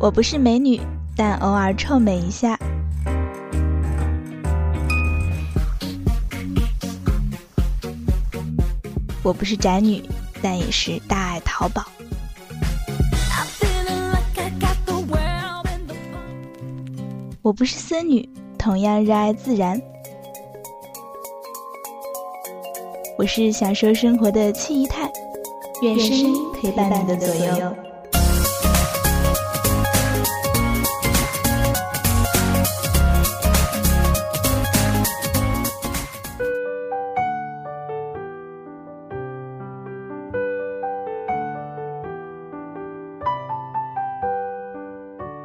我不是美女，但偶尔臭美一下。我不是宅女，但也是大爱淘宝。我不是森女，同样热爱自然。我是享受生活的七姨太，愿声音陪伴你的左右。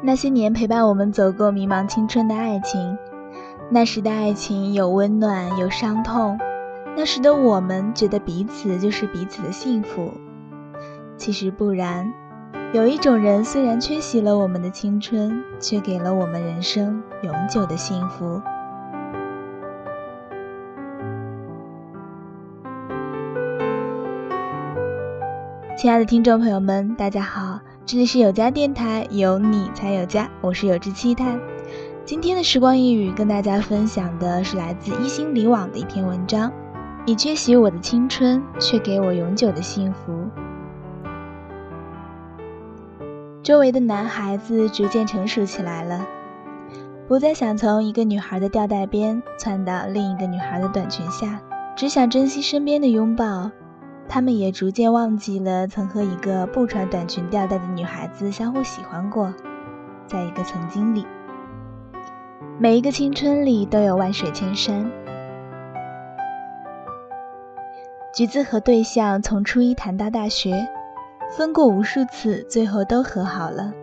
那些年陪伴我们走过迷茫青春的爱情，那时的爱情有温暖有伤痛，那时的我们觉得彼此就是彼此的幸福。其实不然，有一种人虽然缺席了我们的青春，却给了我们人生永久的幸福。亲爱的听众朋友们，大家好。这里是有家电台，有你才有家，我是有志期待。今天的时光一语跟大家分享的是来自一心理网的一篇文章。你缺席我的青春，却给我永久的幸福。周围的男孩子逐渐成熟起来了，不再想从一个女孩的吊带边窜到另一个女孩的短裙下，只想珍惜身边的拥抱。他们也逐渐忘记了曾和一个不穿短裙吊带的女孩子相互喜欢过，在一个曾经里，每一个青春里都有万水千山。橘子和对象从初一谈到大学，分过无数次，最后都和好了。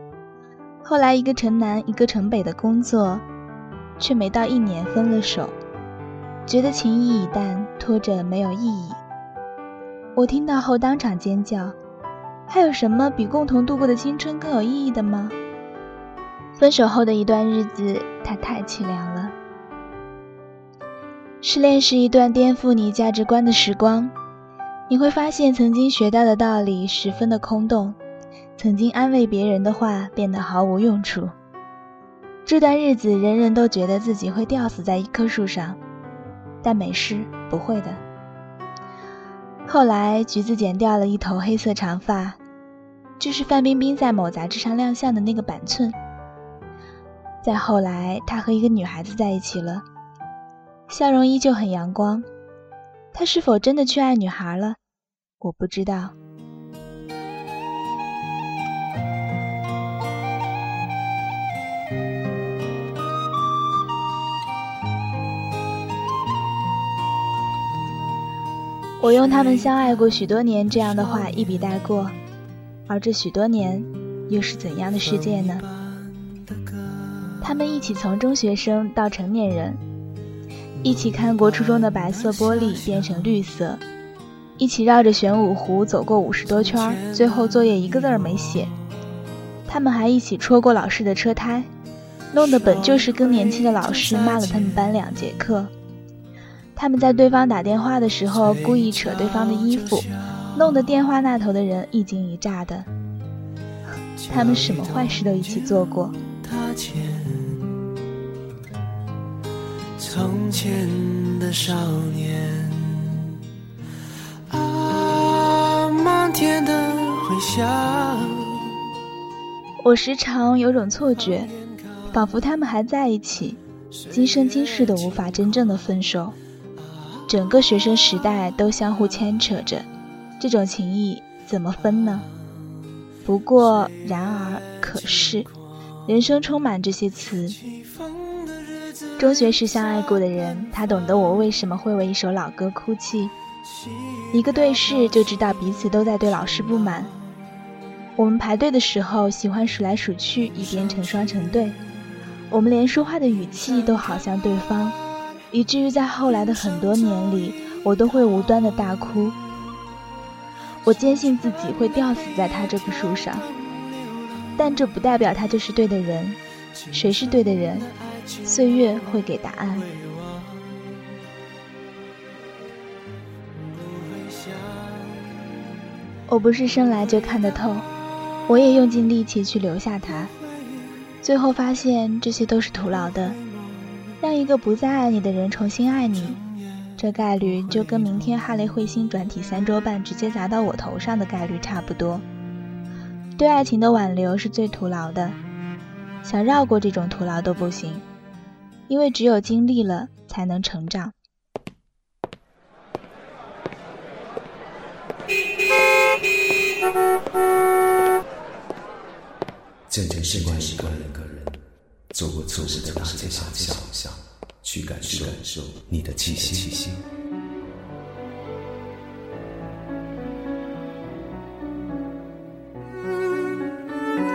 后来一个城南一个城北的工作，却没到一年分了手，觉得情谊已淡，拖着没有意义。我听到后当场尖叫，还有什么比共同度过的青春更有意义的吗？分手后的一段日子，它太凄凉了。失恋是一段颠覆你价值观的时光，你会发现曾经学到的道理十分的空洞，曾经安慰别人的话变得毫无用处。这段日子，人人都觉得自己会吊死在一棵树上，但没事，不会的。后来，橘子剪掉了一头黑色长发，就是范冰冰在某杂志上亮相的那个板寸。再后来，他和一个女孩子在一起了，笑容依旧很阳光。他是否真的去爱女孩了？我不知道。我用他们相爱过许多年这样的话一笔带过，而这许多年又是怎样的世界呢？他们一起从中学生到成年人，一起看过初中的白色玻璃变成绿色，一起绕着玄武湖走过五十多圈，最后作业一个字儿没写。他们还一起戳过老师的车胎，弄得本就是更年期的老师骂了他们班两节课。他们在对方打电话的时候故意扯对方的衣服，弄得电话那头的人一惊一乍的。他们什么坏事都一起做过。从前的少年，啊，漫天的回响。我时常有种错觉，仿佛他们还在一起，今生今世都无法真正的分手。整个学生时代都相互牵扯着，这种情谊怎么分呢？不过，然而，可是，人生充满这些词。中学时相爱过的人，他懂得我为什么会为一首老歌哭泣。一个对视就知道彼此都在对老师不满。我们排队的时候喜欢数来数去，以便成双成对。我们连说话的语气都好像对方。以至于在后来的很多年里，我都会无端的大哭。我坚信自己会吊死在他这棵树上，但这不代表他就是对的人。谁是对的人？岁月会给答案。我不是生来就看得透，我也用尽力气去留下他，最后发现这些都是徒劳的。让一个不再爱你的人重新爱你，这概率就跟明天哈雷彗星转体三周半直接砸到我头上的概率差不多。对爱情的挽留是最徒劳的，想绕过这种徒劳都不行，因为只有经历了才能成长。渐渐习惯习惯一个人，走过错误的大街小巷，去感受你的气息。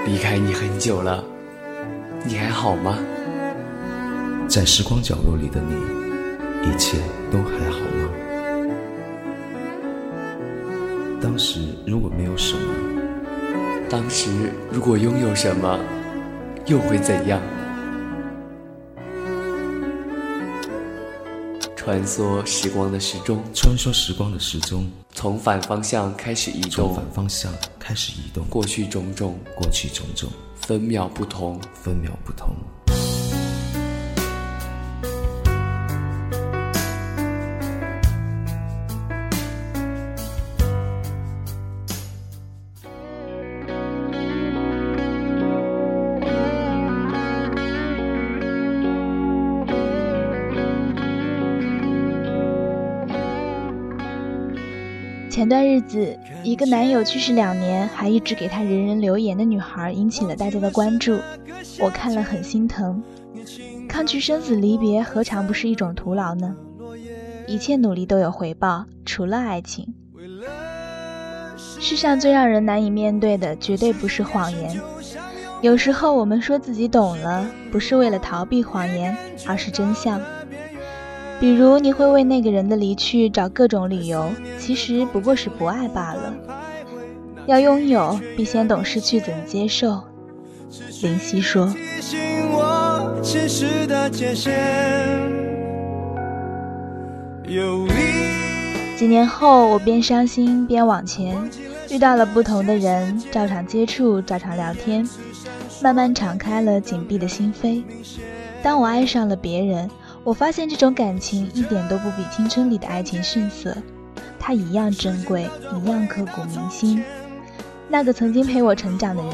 离开你很久了，你还好吗？在时光角落里的你，一切都还好吗？当时如果没有什么，当时如果拥有什么，又会怎样？穿梭时光的时钟，穿梭时光的时钟，从反方向开始移动，从反方向开始移动，过去种种，过去种种，分秒不同，分秒不同。前段日子，一个男友去世两年还一直给他人人留言的女孩引起了大家的关注，我看了很心疼。抗拒生死离别，何尝不是一种徒劳呢？一切努力都有回报，除了爱情。世上最让人难以面对的，绝对不是谎言。有时候我们说自己懂了，不是为了逃避谎言，而是真相。比如，你会为那个人的离去找各种理由，其实不过是不爱罢了。要拥有，必先懂失去怎么接受。林夕说。几年后，我边伤心边往前，遇到了不同的人，照常接触，照常聊天，慢慢敞开了紧闭的心扉。当我爱上了别人。我发现这种感情一点都不比青春里的爱情逊色，它一样珍贵，一样刻骨铭心。那个曾经陪我成长的人，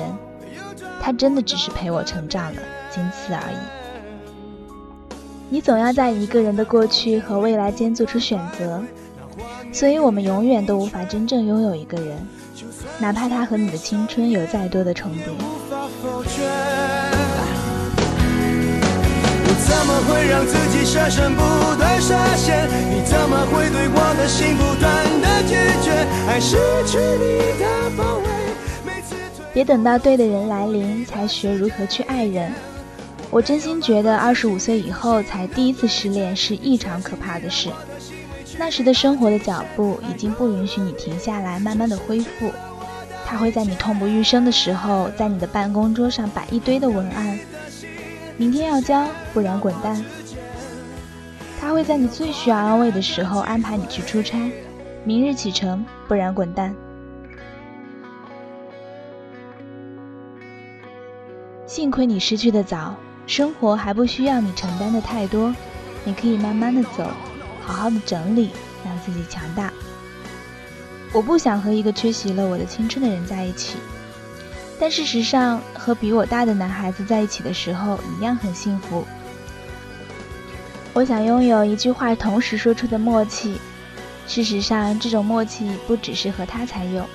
他真的只是陪我成长了，仅此而已。你总要在一个人的过去和未来间做出选择，所以我们永远都无法真正拥有一个人，哪怕他和你的青春有再多的重叠。怎么会让自己舍身不断设限？你怎么会对我的心不断的拒绝？爱失去你的包围。别等到对的人来临才学如何去爱人。我真心觉得，二十五岁以后才第一次失恋是异常可怕的事。那时的生活的脚步已经不允许你停下来，慢慢的恢复。他会在你痛不欲生的时候，在你的办公桌上摆一堆的文案。明天要交，不然滚蛋。他会在你最需要安慰的时候安排你去出差，明日启程，不然滚蛋。幸亏你失去的早，生活还不需要你承担的太多，你可以慢慢的走，好好的整理，让自己强大。我不想和一个缺席了我的青春的人在一起。但事实上，和比我大的男孩子在一起的时候一样很幸福。我想拥有一句话同时说出的默契。事实上，这种默契不只是和他才有。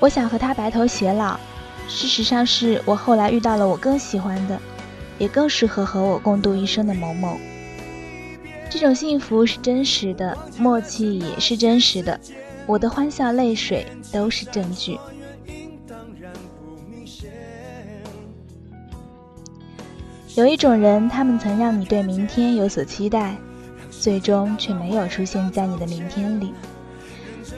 我想和他白头偕老。事实上，是我后来遇到了我更喜欢的，也更适合和我共度一生的某某。这种幸福是真实的，默契也是真实的。我的欢笑、泪水都是证据。有一种人，他们曾让你对明天有所期待，最终却没有出现在你的明天里；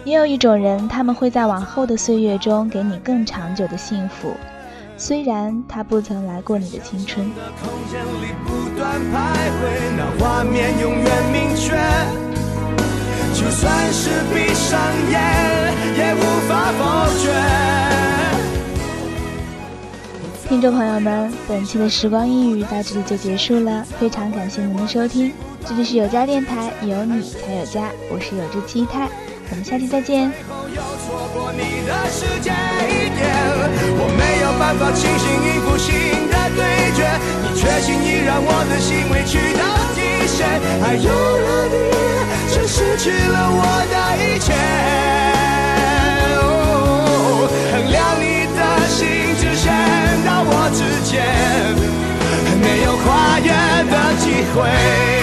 也有一种人，他们会在往后的岁月中给你更长久的幸福，虽然他不曾来过你的青春。就算是闭上眼，听众朋友们，本期的时光一语到这里就结束了，非常感谢您的收听。这里是有家电台，有你才有家，我是有志七太，我们下期再见。我没有办法清醒应付新的对决，你却，失去了我的一切。机会。